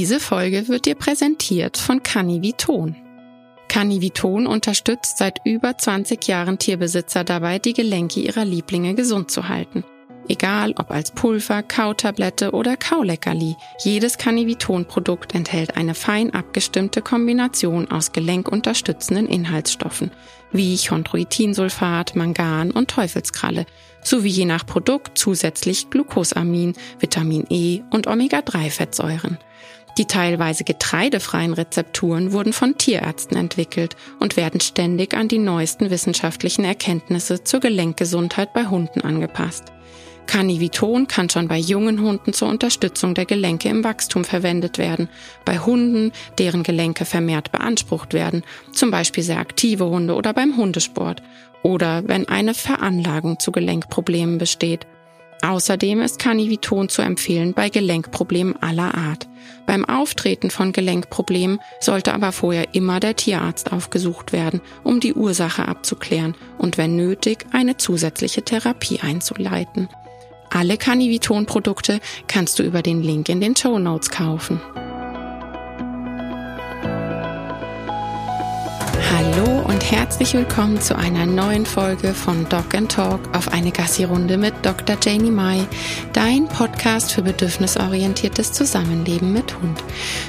Diese Folge wird dir präsentiert von Canniviton. Canniviton unterstützt seit über 20 Jahren Tierbesitzer dabei, die Gelenke ihrer Lieblinge gesund zu halten. Egal ob als Pulver, Kautablette oder Kauleckerli, jedes Canniviton-Produkt enthält eine fein abgestimmte Kombination aus gelenkunterstützenden Inhaltsstoffen, wie Chondroitinsulfat, Mangan und Teufelskralle, sowie je nach Produkt zusätzlich Glucosamin, Vitamin E und Omega-3-Fettsäuren. Die teilweise getreidefreien Rezepturen wurden von Tierärzten entwickelt und werden ständig an die neuesten wissenschaftlichen Erkenntnisse zur Gelenkgesundheit bei Hunden angepasst. Carniviton kann schon bei jungen Hunden zur Unterstützung der Gelenke im Wachstum verwendet werden, bei Hunden, deren Gelenke vermehrt beansprucht werden, zum Beispiel sehr aktive Hunde oder beim Hundesport, oder wenn eine Veranlagung zu Gelenkproblemen besteht. Außerdem ist Carniviton zu empfehlen bei Gelenkproblemen aller Art. Beim Auftreten von Gelenkproblemen sollte aber vorher immer der Tierarzt aufgesucht werden, um die Ursache abzuklären und wenn nötig eine zusätzliche Therapie einzuleiten. Alle Canniviton-Produkte kannst du über den Link in den Show Notes kaufen. Hallo herzlich willkommen zu einer neuen Folge von Dog and Talk auf eine Gassi-Runde mit Dr. Janie Mai, dein Podcast für bedürfnisorientiertes Zusammenleben mit Hund.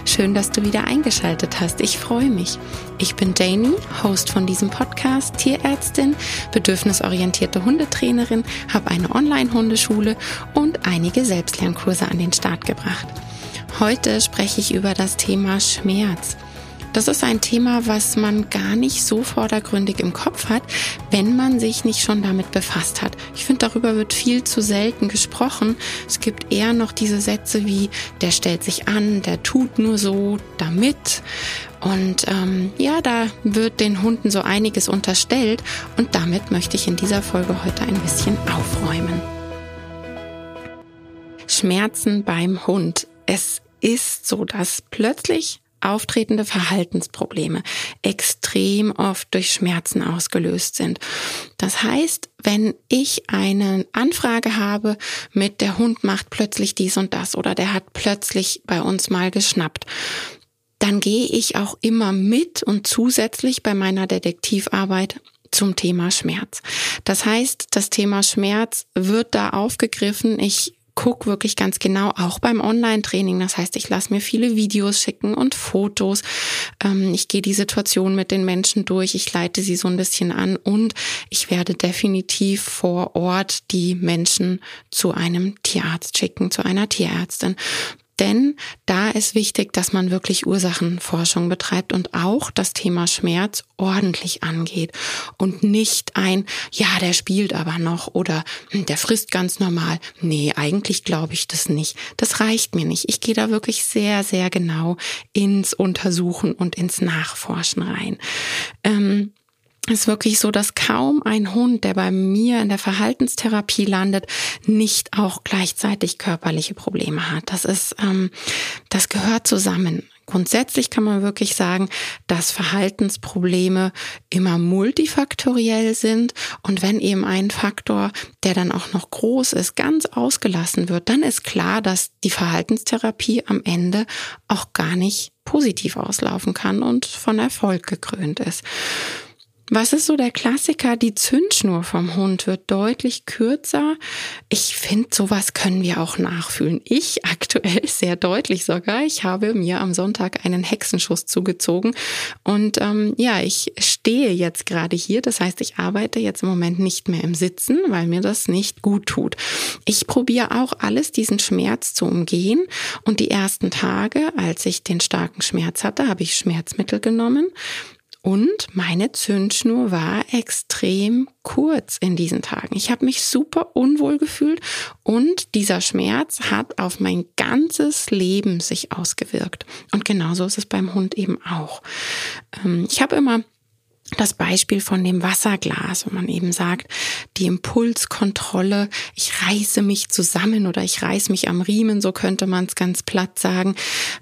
Schön, dass du wieder eingeschaltet hast. Ich freue mich. Ich bin Janie, Host von diesem Podcast, Tierärztin, bedürfnisorientierte Hundetrainerin, habe eine Online-Hundeschule und einige Selbstlernkurse an den Start gebracht. Heute spreche ich über das Thema Schmerz. Das ist ein Thema, was man gar nicht so vordergründig im Kopf hat, wenn man sich nicht schon damit befasst hat. Ich finde, darüber wird viel zu selten gesprochen. Es gibt eher noch diese Sätze wie, der stellt sich an, der tut nur so, damit. Und ähm, ja, da wird den Hunden so einiges unterstellt und damit möchte ich in dieser Folge heute ein bisschen aufräumen. Schmerzen beim Hund. Es ist so, dass plötzlich auftretende Verhaltensprobleme extrem oft durch Schmerzen ausgelöst sind. Das heißt, wenn ich eine Anfrage habe mit der Hund macht plötzlich dies und das oder der hat plötzlich bei uns mal geschnappt, dann gehe ich auch immer mit und zusätzlich bei meiner Detektivarbeit zum Thema Schmerz. Das heißt, das Thema Schmerz wird da aufgegriffen. Ich guck wirklich ganz genau, auch beim Online-Training. Das heißt, ich lasse mir viele Videos schicken und Fotos. Ähm, ich gehe die Situation mit den Menschen durch, ich leite sie so ein bisschen an und ich werde definitiv vor Ort die Menschen zu einem Tierarzt schicken, zu einer Tierärztin. Denn da ist wichtig, dass man wirklich Ursachenforschung betreibt und auch das Thema Schmerz ordentlich angeht und nicht ein, ja, der spielt aber noch oder hm, der frisst ganz normal. Nee, eigentlich glaube ich das nicht. Das reicht mir nicht. Ich gehe da wirklich sehr, sehr genau ins Untersuchen und ins Nachforschen rein. Ähm, ist wirklich so, dass kaum ein Hund, der bei mir in der Verhaltenstherapie landet, nicht auch gleichzeitig körperliche Probleme hat. Das ist, ähm, das gehört zusammen. Grundsätzlich kann man wirklich sagen, dass Verhaltensprobleme immer multifaktoriell sind und wenn eben ein Faktor, der dann auch noch groß ist, ganz ausgelassen wird, dann ist klar, dass die Verhaltenstherapie am Ende auch gar nicht positiv auslaufen kann und von Erfolg gekrönt ist. Was ist so der Klassiker? Die Zündschnur vom Hund wird deutlich kürzer. Ich finde, sowas können wir auch nachfühlen. Ich aktuell sehr deutlich sogar. Ich habe mir am Sonntag einen Hexenschuss zugezogen und ähm, ja, ich stehe jetzt gerade hier. Das heißt, ich arbeite jetzt im Moment nicht mehr im Sitzen, weil mir das nicht gut tut. Ich probiere auch alles, diesen Schmerz zu umgehen. Und die ersten Tage, als ich den starken Schmerz hatte, habe ich Schmerzmittel genommen und meine Zündschnur war extrem kurz in diesen Tagen. Ich habe mich super unwohl gefühlt und dieser Schmerz hat auf mein ganzes Leben sich ausgewirkt. Und genauso ist es beim Hund eben auch. Ähm, ich habe immer das Beispiel von dem Wasserglas, wo man eben sagt, die Impulskontrolle, ich reiße mich zusammen oder ich reiße mich am Riemen, so könnte man es ganz platt sagen.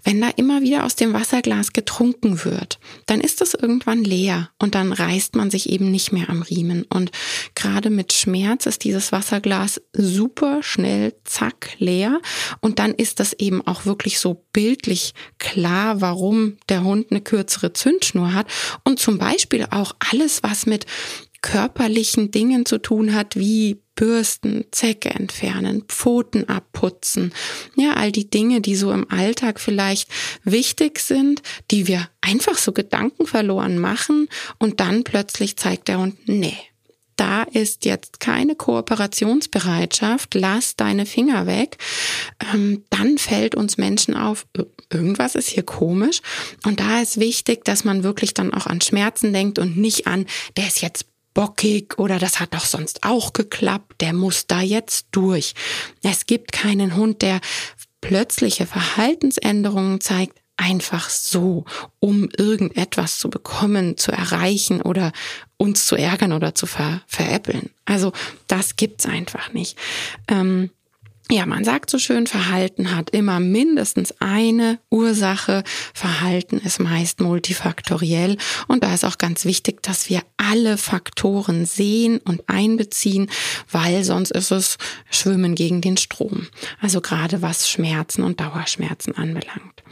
Wenn da immer wieder aus dem Wasserglas getrunken wird, dann ist es irgendwann leer und dann reißt man sich eben nicht mehr am Riemen. Und gerade mit Schmerz ist dieses Wasserglas super schnell, zack, leer. Und dann ist das eben auch wirklich so bildlich klar, warum der Hund eine kürzere Zündschnur hat. Und zum Beispiel auch auch alles, was mit körperlichen Dingen zu tun hat, wie Bürsten, Zecke entfernen, Pfoten abputzen. Ja, all die Dinge, die so im Alltag vielleicht wichtig sind, die wir einfach so Gedanken verloren machen und dann plötzlich zeigt der Hund, nee, da ist jetzt keine Kooperationsbereitschaft, lass deine Finger weg, ähm, dann fällt uns Menschen auf, irgendwas ist hier komisch. Und da ist wichtig, dass man wirklich dann auch an Schmerzen denkt und nicht an, der ist jetzt bockig oder das hat doch sonst auch geklappt, der muss da jetzt durch. Es gibt keinen Hund, der plötzliche Verhaltensänderungen zeigt, einfach so, um irgendetwas zu bekommen, zu erreichen oder uns zu ärgern oder zu ver veräppeln. Also das gibt's einfach nicht. Ähm, ja, man sagt so schön, Verhalten hat immer mindestens eine Ursache. Verhalten ist meist multifaktoriell. Und da ist auch ganz wichtig, dass wir alle Faktoren sehen und einbeziehen, weil sonst ist es Schwimmen gegen den Strom. Also gerade was Schmerzen und Dauerschmerzen anbelangt.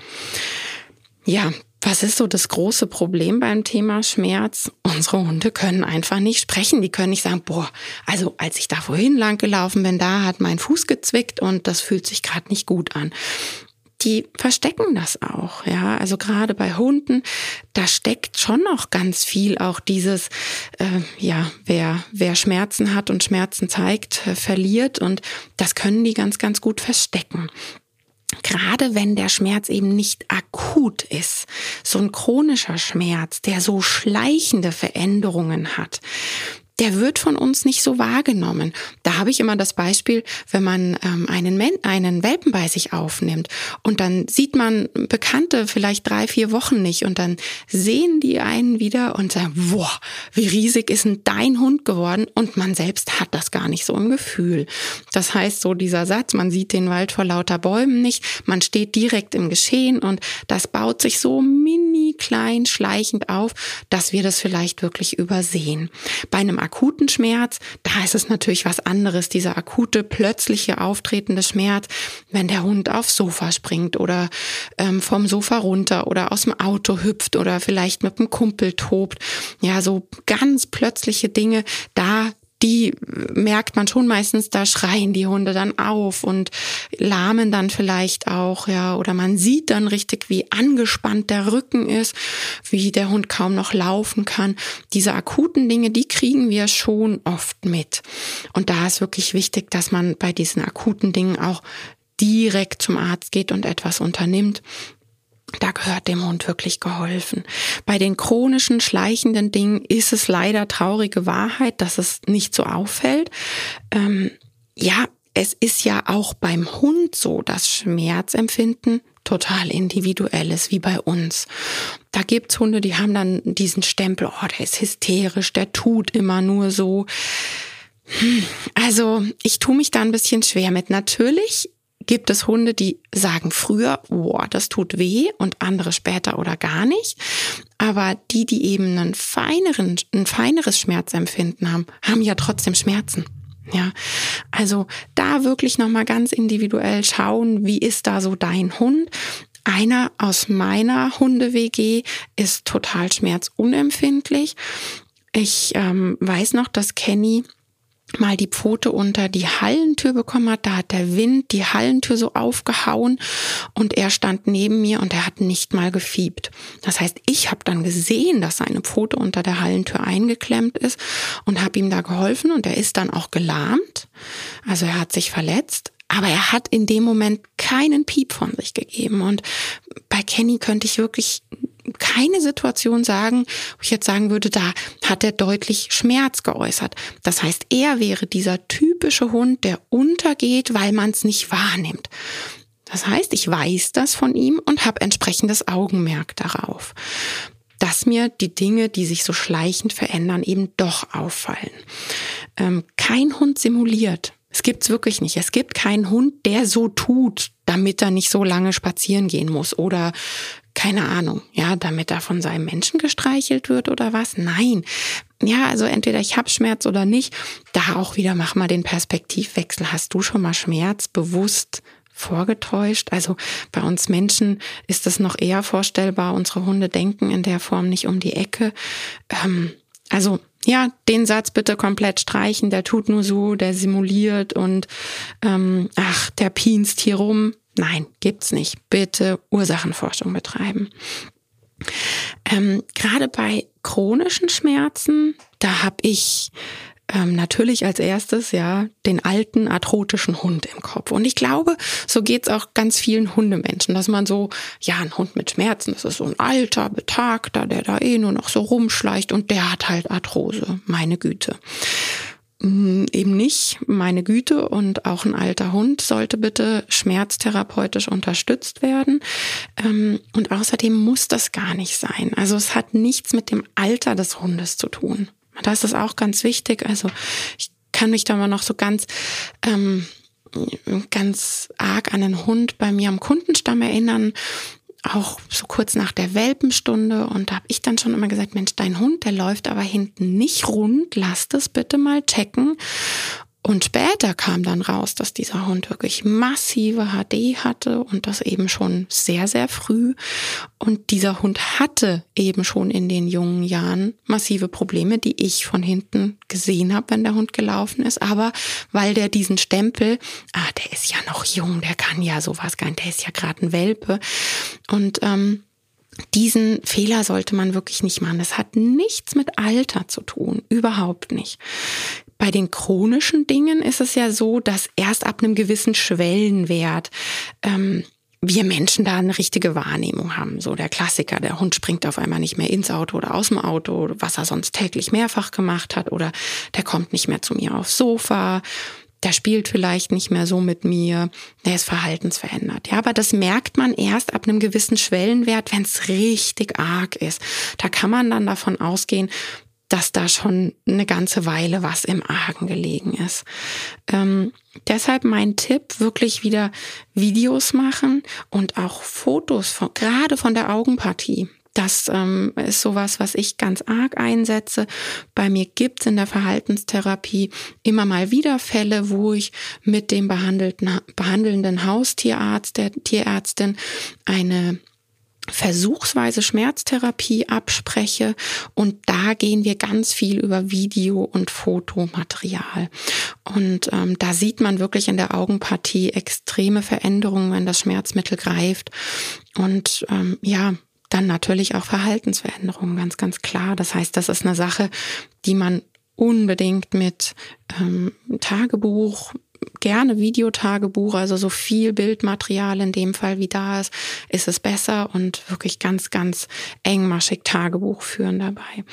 Ja, was ist so das große Problem beim Thema Schmerz? Unsere Hunde können einfach nicht sprechen. Die können nicht sagen, boah, also als ich da vorhin lang gelaufen bin, da hat mein Fuß gezwickt und das fühlt sich gerade nicht gut an. Die verstecken das auch, ja. Also gerade bei Hunden, da steckt schon noch ganz viel auch dieses, äh, ja, wer wer Schmerzen hat und Schmerzen zeigt, äh, verliert und das können die ganz ganz gut verstecken gerade wenn der Schmerz eben nicht akut ist, so ein chronischer Schmerz, der so schleichende Veränderungen hat, der wird von uns nicht so wahrgenommen. Da habe ich immer das Beispiel, wenn man ähm, einen, Men einen Welpen bei sich aufnimmt und dann sieht man Bekannte vielleicht drei, vier Wochen nicht und dann sehen die einen wieder und sagen, boah, wie riesig ist denn dein Hund geworden? Und man selbst hat das gar nicht so im Gefühl. Das heißt, so dieser Satz, man sieht den Wald vor lauter Bäumen nicht, man steht direkt im Geschehen und das baut sich so mini klein schleichend auf, dass wir das vielleicht wirklich übersehen. Bei einem akuten Schmerz, da ist es natürlich was anderes, dieser akute, plötzliche auftretende Schmerz, wenn der Hund aufs Sofa springt oder ähm, vom Sofa runter oder aus dem Auto hüpft oder vielleicht mit dem Kumpel tobt. Ja, so ganz plötzliche Dinge, da die merkt man schon meistens, da schreien die Hunde dann auf und lahmen dann vielleicht auch, ja, oder man sieht dann richtig, wie angespannt der Rücken ist, wie der Hund kaum noch laufen kann. Diese akuten Dinge, die kriegen wir schon oft mit. Und da ist wirklich wichtig, dass man bei diesen akuten Dingen auch direkt zum Arzt geht und etwas unternimmt, da gehört dem Hund wirklich geholfen. Bei den chronischen, schleichenden Dingen ist es leider traurige Wahrheit, dass es nicht so auffällt. Ähm, ja, es ist ja auch beim Hund so, dass Schmerzempfinden total individuell ist, wie bei uns. Da gibt's Hunde, die haben dann diesen Stempel, oh, der ist hysterisch, der tut immer nur so. Hm, also, ich tue mich da ein bisschen schwer mit. Natürlich gibt es Hunde, die sagen früher, boah, das tut weh und andere später oder gar nicht. Aber die, die eben einen feineren, ein feineres Schmerzempfinden haben, haben ja trotzdem Schmerzen. Ja, also da wirklich nochmal ganz individuell schauen, wie ist da so dein Hund? Einer aus meiner Hunde-WG ist total schmerzunempfindlich. Ich ähm, weiß noch, dass Kenny mal die Pfote unter die Hallentür bekommen hat. Da hat der Wind die Hallentür so aufgehauen und er stand neben mir und er hat nicht mal gefiebt. Das heißt, ich habe dann gesehen, dass seine Pfote unter der Hallentür eingeklemmt ist und habe ihm da geholfen und er ist dann auch gelahmt. Also er hat sich verletzt. Aber er hat in dem Moment keinen Piep von sich gegeben. Und bei Kenny könnte ich wirklich keine Situation sagen, wo ich jetzt sagen würde, da hat er deutlich Schmerz geäußert. Das heißt, er wäre dieser typische Hund, der untergeht, weil man es nicht wahrnimmt. Das heißt, ich weiß das von ihm und habe entsprechendes Augenmerk darauf. dass mir die Dinge, die sich so schleichend verändern, eben doch auffallen. Ähm, kein Hund simuliert. Es gibt's wirklich nicht. Es gibt keinen Hund, der so tut, damit er nicht so lange spazieren gehen muss oder keine Ahnung, ja, damit er von seinem Menschen gestreichelt wird oder was? Nein. Ja, also entweder ich habe Schmerz oder nicht. Da auch wieder mach mal den Perspektivwechsel. Hast du schon mal Schmerz bewusst vorgetäuscht? Also bei uns Menschen ist das noch eher vorstellbar. Unsere Hunde denken in der Form nicht um die Ecke. Ähm, also ja, den Satz bitte komplett streichen, der tut nur so, der simuliert und ähm, ach, der pinst hier rum. Nein, gibt's nicht. Bitte Ursachenforschung betreiben. Ähm, Gerade bei chronischen Schmerzen, da habe ich ähm, natürlich als erstes ja den alten arthrotischen Hund im Kopf. Und ich glaube, so geht's auch ganz vielen Hundemenschen, dass man so, ja, ein Hund mit Schmerzen, das ist so ein alter, betagter, der da eh nur noch so rumschleicht und der hat halt Arthrose, meine Güte. Mm, eben nicht, meine Güte, und auch ein alter Hund sollte bitte schmerztherapeutisch unterstützt werden. Ähm, und außerdem muss das gar nicht sein. Also es hat nichts mit dem Alter des Hundes zu tun. Da ist auch ganz wichtig. Also ich kann mich da mal noch so ganz, ähm, ganz arg an einen Hund bei mir am Kundenstamm erinnern auch so kurz nach der Welpenstunde und da habe ich dann schon immer gesagt, Mensch, dein Hund, der läuft aber hinten nicht rund, lass das bitte mal checken. Und später kam dann raus, dass dieser Hund wirklich massive HD hatte und das eben schon sehr, sehr früh. Und dieser Hund hatte eben schon in den jungen Jahren massive Probleme, die ich von hinten gesehen habe, wenn der Hund gelaufen ist. Aber weil der diesen Stempel, ah, der ist ja noch jung, der kann ja sowas gar nicht, der ist ja gerade ein Welpe. Und ähm, diesen Fehler sollte man wirklich nicht machen. Das hat nichts mit Alter zu tun, überhaupt nicht. Bei den chronischen Dingen ist es ja so, dass erst ab einem gewissen Schwellenwert ähm, wir Menschen da eine richtige Wahrnehmung haben. So der Klassiker, der Hund springt auf einmal nicht mehr ins Auto oder aus dem Auto, was er sonst täglich mehrfach gemacht hat, oder der kommt nicht mehr zu mir aufs Sofa, der spielt vielleicht nicht mehr so mit mir, der ist verhaltensverändert. Ja, aber das merkt man erst ab einem gewissen Schwellenwert, wenn es richtig arg ist. Da kann man dann davon ausgehen, dass da schon eine ganze Weile was im Argen gelegen ist. Ähm, deshalb mein Tipp, wirklich wieder Videos machen und auch Fotos, von, gerade von der Augenpartie. Das ähm, ist sowas, was ich ganz arg einsetze. Bei mir gibt's in der Verhaltenstherapie immer mal wieder Fälle, wo ich mit dem behandelten, behandelnden Haustierarzt, der Tierärztin, eine versuchsweise Schmerztherapie abspreche. Und da gehen wir ganz viel über Video und Fotomaterial. Und ähm, da sieht man wirklich in der Augenpartie extreme Veränderungen, wenn das Schmerzmittel greift. Und ähm, ja dann natürlich auch Verhaltensveränderungen ganz ganz klar. Das heißt, das ist eine Sache, die man unbedingt mit ähm, Tagebuch, gerne Videotagebuch, also so viel Bildmaterial in dem Fall wie da ist, ist es besser und wirklich ganz, ganz engmaschig Tagebuch führen dabei.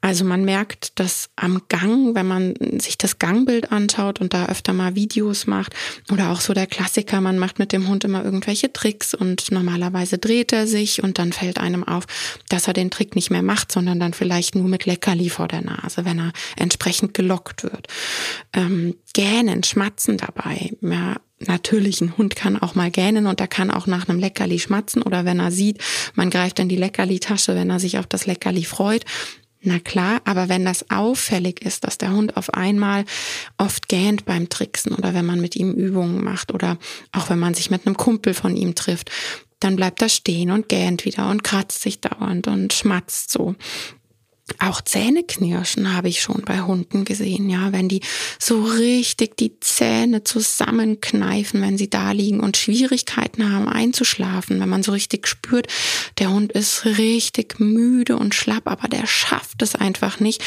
Also man merkt, dass am Gang, wenn man sich das Gangbild anschaut und da öfter mal Videos macht oder auch so der Klassiker, man macht mit dem Hund immer irgendwelche Tricks und normalerweise dreht er sich und dann fällt einem auf, dass er den Trick nicht mehr macht, sondern dann vielleicht nur mit Leckerli vor der Nase, wenn er entsprechend gelockt wird. Ähm, Gähnen, Schmatzen dabei. Ja, natürlich, ein Hund kann auch mal gähnen und er kann auch nach einem Leckerli schmatzen oder wenn er sieht, man greift in die Leckerli-Tasche, wenn er sich auf das Leckerli freut. Na klar, aber wenn das auffällig ist, dass der Hund auf einmal oft gähnt beim Tricksen oder wenn man mit ihm Übungen macht oder auch wenn man sich mit einem Kumpel von ihm trifft, dann bleibt er stehen und gähnt wieder und kratzt sich dauernd und schmatzt so. Auch Zähneknirschen habe ich schon bei Hunden gesehen, ja, wenn die so richtig die Zähne zusammenkneifen, wenn sie da liegen und Schwierigkeiten haben einzuschlafen, wenn man so richtig spürt, der Hund ist richtig müde und schlapp, aber der schafft es einfach nicht,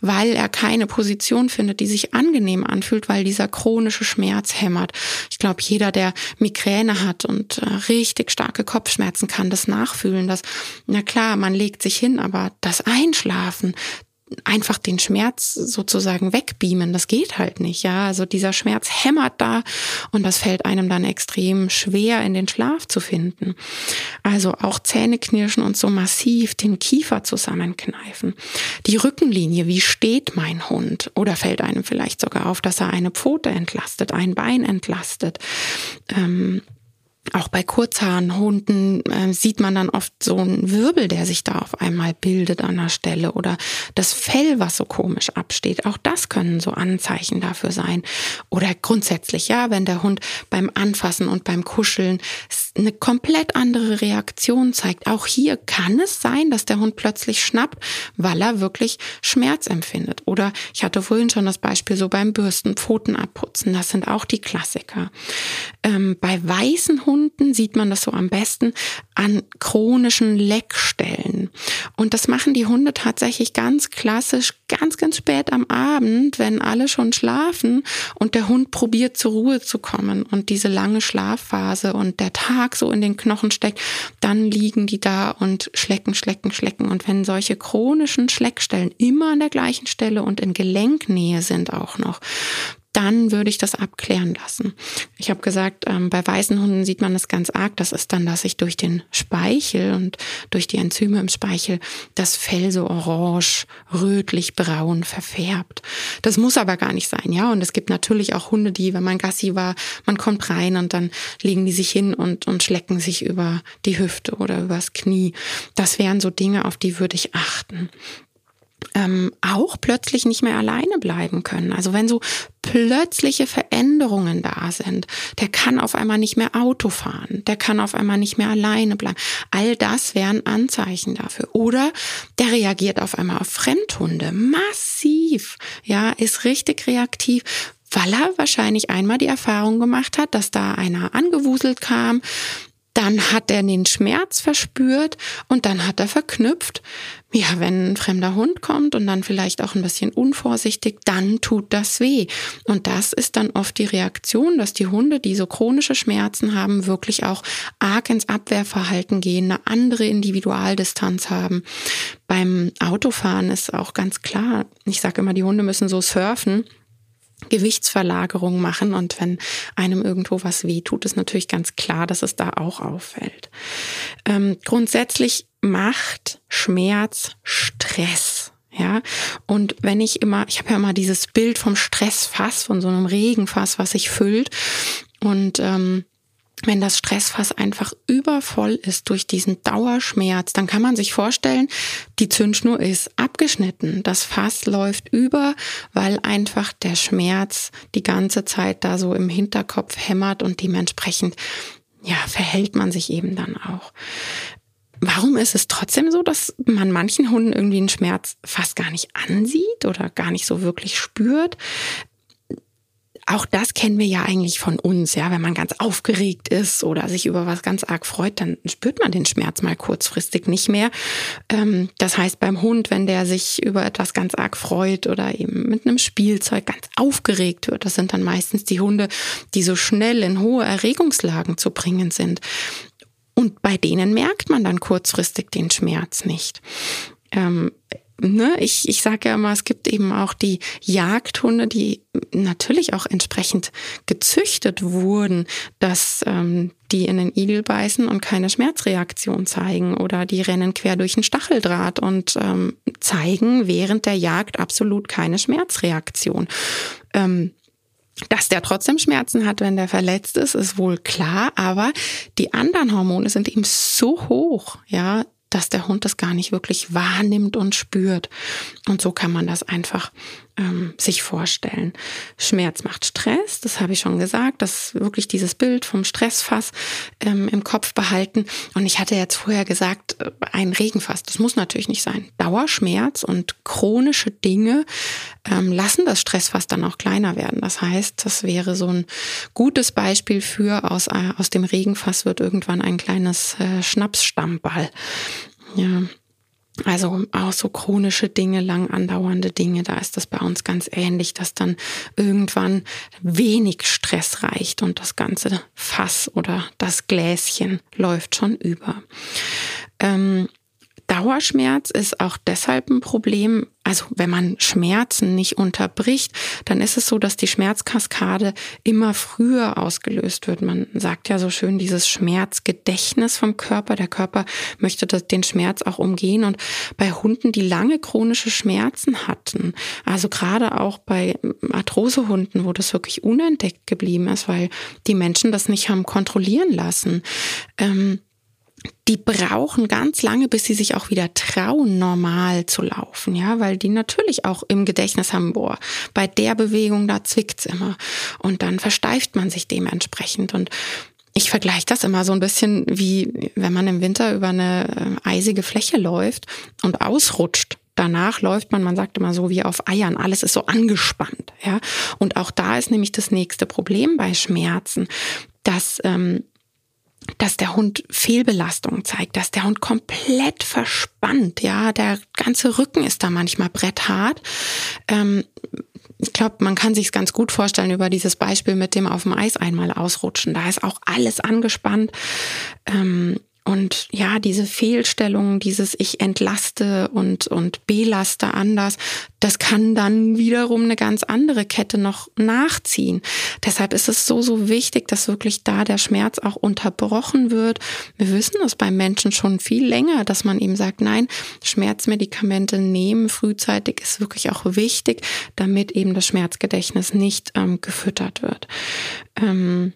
weil er keine Position findet, die sich angenehm anfühlt, weil dieser chronische Schmerz hämmert. Ich glaube, jeder, der Migräne hat und äh, richtig starke Kopfschmerzen kann das nachfühlen, dass, na klar, man legt sich hin, aber das Einschlafen Schlafen einfach den Schmerz sozusagen wegbeamen. Das geht halt nicht, ja. Also dieser Schmerz hämmert da und das fällt einem dann extrem schwer in den Schlaf zu finden. Also auch Zähne knirschen und so massiv den Kiefer zusammenkneifen. Die Rückenlinie, wie steht mein Hund? Oder fällt einem vielleicht sogar auf, dass er eine Pfote entlastet, ein Bein entlastet? Ähm, auch bei Kurzhaarhunden äh, sieht man dann oft so einen Wirbel, der sich da auf einmal bildet an der Stelle oder das Fell, was so komisch absteht. Auch das können so Anzeichen dafür sein. Oder grundsätzlich, ja, wenn der Hund beim Anfassen und beim Kuscheln eine komplett andere Reaktion zeigt. Auch hier kann es sein, dass der Hund plötzlich schnappt, weil er wirklich Schmerz empfindet. Oder ich hatte vorhin schon das Beispiel so beim Bürsten, Pfoten abputzen. Das sind auch die Klassiker. Ähm, bei weißen Hunden Hunden sieht man das so am besten an chronischen Leckstellen. Und das machen die Hunde tatsächlich ganz klassisch, ganz, ganz spät am Abend, wenn alle schon schlafen und der Hund probiert zur Ruhe zu kommen und diese lange Schlafphase und der Tag so in den Knochen steckt, dann liegen die da und schlecken, schlecken, schlecken. Und wenn solche chronischen Schleckstellen immer an der gleichen Stelle und in Gelenknähe sind auch noch, dann würde ich das abklären lassen. Ich habe gesagt, ähm, bei weißen Hunden sieht man das ganz arg. Das ist dann, dass sich durch den Speichel und durch die Enzyme im Speichel das Fell so orange, rötlich, braun verfärbt. Das muss aber gar nicht sein, ja. Und es gibt natürlich auch Hunde, die, wenn man Gassi war, man kommt rein und dann legen die sich hin und, und schlecken sich über die Hüfte oder übers Knie. Das wären so Dinge, auf die würde ich achten ähm, auch plötzlich nicht mehr alleine bleiben können. Also wenn so plötzliche Veränderungen da sind, der kann auf einmal nicht mehr Auto fahren, der kann auf einmal nicht mehr alleine bleiben. All das wären Anzeichen dafür. Oder der reagiert auf einmal auf Fremdhunde massiv, ja, ist richtig reaktiv, weil er wahrscheinlich einmal die Erfahrung gemacht hat, dass da einer angewuselt kam, dann hat er den Schmerz verspürt und dann hat er verknüpft, ja, wenn ein fremder Hund kommt und dann vielleicht auch ein bisschen unvorsichtig, dann tut das weh. Und das ist dann oft die Reaktion, dass die Hunde, die so chronische Schmerzen haben, wirklich auch arg ins Abwehrverhalten gehen, eine andere Individualdistanz haben. Beim Autofahren ist auch ganz klar, ich sage immer, die Hunde müssen so surfen Gewichtsverlagerung machen und wenn einem irgendwo was weh tut, ist natürlich ganz klar, dass es da auch auffällt. Ähm, grundsätzlich macht Schmerz Stress. Ja, und wenn ich immer, ich habe ja immer dieses Bild vom Stressfass, von so einem Regenfass, was sich füllt. Und ähm, wenn das Stressfass einfach übervoll ist durch diesen Dauerschmerz, dann kann man sich vorstellen, die Zündschnur ist abgeschnitten. Das Fass läuft über, weil einfach der Schmerz die ganze Zeit da so im Hinterkopf hämmert und dementsprechend, ja, verhält man sich eben dann auch. Warum ist es trotzdem so, dass man manchen Hunden irgendwie einen Schmerz fast gar nicht ansieht oder gar nicht so wirklich spürt? auch das kennen wir ja eigentlich von uns, ja. Wenn man ganz aufgeregt ist oder sich über was ganz arg freut, dann spürt man den Schmerz mal kurzfristig nicht mehr. Ähm, das heißt, beim Hund, wenn der sich über etwas ganz arg freut oder eben mit einem Spielzeug ganz aufgeregt wird, das sind dann meistens die Hunde, die so schnell in hohe Erregungslagen zu bringen sind. Und bei denen merkt man dann kurzfristig den Schmerz nicht. Ähm, ne, ich, ich sage ja immer, es gibt eben auch die Jagdhunde, die natürlich auch entsprechend gezüchtet wurden, dass ähm, die in den Igel beißen und keine Schmerzreaktion zeigen oder die rennen quer durch ein Stacheldraht und ähm, zeigen während der Jagd absolut keine Schmerzreaktion. Ähm, dass der trotzdem Schmerzen hat, wenn der verletzt ist, ist wohl klar, aber die anderen Hormone sind ihm so hoch, ja, dass der Hund das gar nicht wirklich wahrnimmt und spürt. Und so kann man das einfach ähm, sich vorstellen. Schmerz macht Stress, das habe ich schon gesagt, das wirklich dieses Bild vom Stressfass ähm, im Kopf behalten. Und ich hatte jetzt vorher gesagt, äh, ein Regenfass, das muss natürlich nicht sein. Dauerschmerz und chronische Dinge ähm, lassen das Stressfass dann auch kleiner werden. Das heißt, das wäre so ein gutes Beispiel für aus, äh, aus dem Regenfass wird irgendwann ein kleines äh, Schnapsstammball. Ja, also auch so chronische Dinge, lang andauernde Dinge, da ist das bei uns ganz ähnlich, dass dann irgendwann wenig Stress reicht und das ganze Fass oder das Gläschen läuft schon über. Ähm, Dauerschmerz ist auch deshalb ein Problem, also wenn man Schmerzen nicht unterbricht, dann ist es so, dass die Schmerzkaskade immer früher ausgelöst wird. Man sagt ja so schön dieses Schmerzgedächtnis vom Körper. Der Körper möchte den Schmerz auch umgehen. Und bei Hunden, die lange chronische Schmerzen hatten, also gerade auch bei Arthrosehunden, wo das wirklich unentdeckt geblieben ist, weil die Menschen das nicht haben kontrollieren lassen, ähm, die brauchen ganz lange, bis sie sich auch wieder trauen, normal zu laufen, ja, weil die natürlich auch im Gedächtnis haben, boah, bei der Bewegung, da zwickt's immer. Und dann versteift man sich dementsprechend. Und ich vergleiche das immer so ein bisschen wie, wenn man im Winter über eine äh, eisige Fläche läuft und ausrutscht. Danach läuft man, man sagt immer so wie auf Eiern, alles ist so angespannt, ja. Und auch da ist nämlich das nächste Problem bei Schmerzen, dass ähm, dass der Hund Fehlbelastung zeigt, dass der Hund komplett verspannt, ja, der ganze Rücken ist da manchmal bretthart. Ähm, ich glaube, man kann sich ganz gut vorstellen über dieses Beispiel mit dem auf dem Eis einmal ausrutschen. Da ist auch alles angespannt. Ähm, und ja, diese Fehlstellung, dieses ich entlaste und, und belaste anders, das kann dann wiederum eine ganz andere Kette noch nachziehen. Deshalb ist es so, so wichtig, dass wirklich da der Schmerz auch unterbrochen wird. Wir wissen das beim Menschen schon viel länger, dass man eben sagt, nein, Schmerzmedikamente nehmen frühzeitig ist wirklich auch wichtig, damit eben das Schmerzgedächtnis nicht ähm, gefüttert wird. Ähm,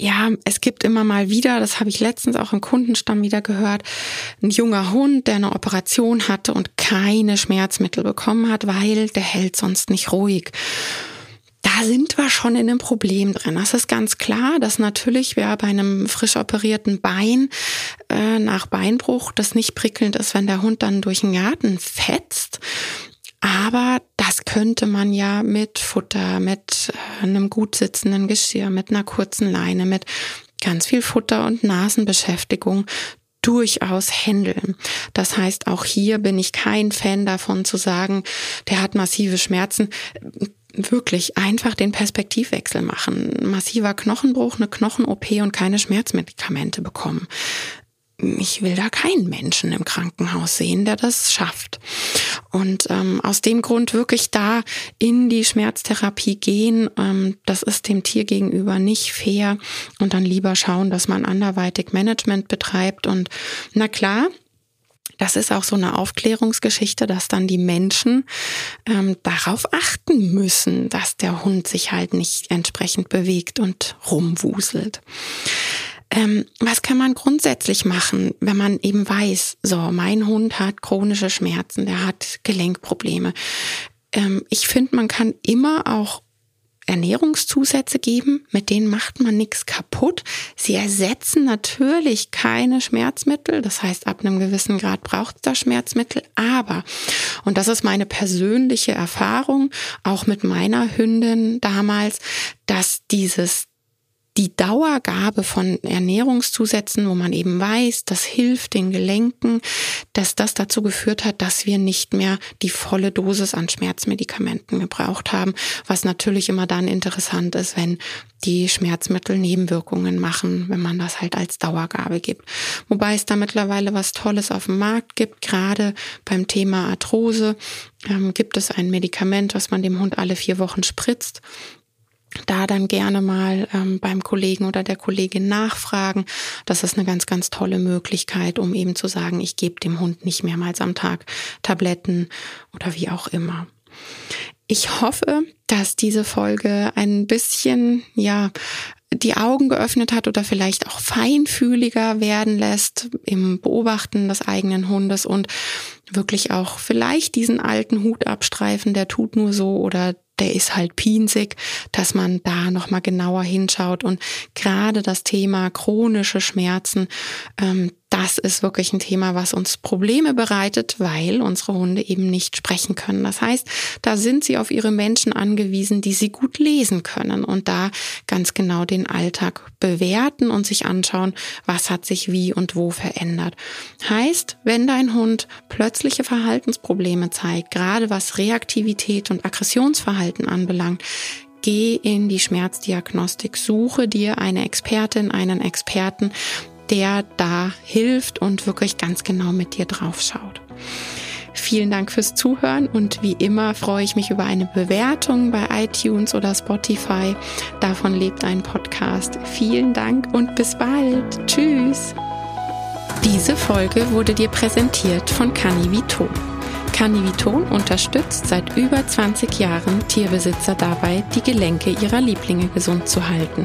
ja, es gibt immer mal wieder, das habe ich letztens auch im Kundenstamm wieder gehört, ein junger Hund, der eine Operation hatte und keine Schmerzmittel bekommen hat, weil der hält sonst nicht ruhig. Da sind wir schon in einem Problem drin. Das ist ganz klar, dass natürlich wer bei einem frisch operierten Bein äh, nach Beinbruch das nicht prickelnd ist, wenn der Hund dann durch den Garten fetzt. Aber das könnte man ja mit Futter, mit äh, einem gut sitzenden Geschirr, mit einer kurzen Leine, mit ganz viel Futter und Nasenbeschäftigung durchaus handeln. Das heißt, auch hier bin ich kein Fan davon zu sagen, der hat massive Schmerzen wirklich einfach den Perspektivwechsel machen. Massiver Knochenbruch, eine Knochen-OP und keine Schmerzmedikamente bekommen ich will da keinen Menschen im Krankenhaus sehen, der das schafft. Und ähm, aus dem Grund wirklich da in die Schmerztherapie gehen, ähm, das ist dem Tier gegenüber nicht fair und dann lieber schauen, dass man anderweitig Management betreibt. Und na klar, das ist auch so eine Aufklärungsgeschichte, dass dann die Menschen ähm, darauf achten müssen, dass der Hund sich halt nicht entsprechend bewegt und rumwuselt. Ähm, was kann man grundsätzlich machen, wenn man eben weiß, so, mein Hund hat chronische Schmerzen, der hat Gelenkprobleme. Ähm, ich finde, man kann immer auch Ernährungszusätze geben, mit denen macht man nichts kaputt. Sie ersetzen natürlich keine Schmerzmittel, das heißt, ab einem gewissen Grad braucht es da Schmerzmittel, aber, und das ist meine persönliche Erfahrung, auch mit meiner Hündin damals, dass dieses die Dauergabe von Ernährungszusätzen, wo man eben weiß, das hilft den Gelenken, dass das dazu geführt hat, dass wir nicht mehr die volle Dosis an Schmerzmedikamenten gebraucht haben, was natürlich immer dann interessant ist, wenn die Schmerzmittel Nebenwirkungen machen, wenn man das halt als Dauergabe gibt. Wobei es da mittlerweile was Tolles auf dem Markt gibt, gerade beim Thema Arthrose ähm, gibt es ein Medikament, was man dem Hund alle vier Wochen spritzt da dann gerne mal ähm, beim Kollegen oder der Kollegin nachfragen. Das ist eine ganz, ganz tolle Möglichkeit, um eben zu sagen, ich gebe dem Hund nicht mehrmals am Tag Tabletten oder wie auch immer. Ich hoffe, dass diese Folge ein bisschen, ja, die Augen geöffnet hat oder vielleicht auch feinfühliger werden lässt im Beobachten des eigenen Hundes und wirklich auch vielleicht diesen alten Hut abstreifen, der tut nur so oder der ist halt pinsig, dass man da nochmal genauer hinschaut. Und gerade das Thema chronische Schmerzen, ähm, das ist wirklich ein Thema, was uns Probleme bereitet, weil unsere Hunde eben nicht sprechen können. Das heißt, da sind sie auf ihre Menschen angewiesen, die sie gut lesen können und da ganz genau den Alltag bewerten und sich anschauen, was hat sich wie und wo verändert. Heißt, wenn dein Hund plötzliche Verhaltensprobleme zeigt, gerade was Reaktivität und Aggressionsverhalten anbelangt, geh in die Schmerzdiagnostik, suche dir eine Expertin, einen Experten, der da hilft und wirklich ganz genau mit dir drauf schaut. Vielen Dank fürs Zuhören und wie immer freue ich mich über eine Bewertung bei iTunes oder Spotify. Davon lebt ein Podcast. Vielen Dank und bis bald. Tschüss. Diese Folge wurde dir präsentiert von Canivito. Canivito unterstützt seit über 20 Jahren Tierbesitzer dabei, die Gelenke ihrer Lieblinge gesund zu halten.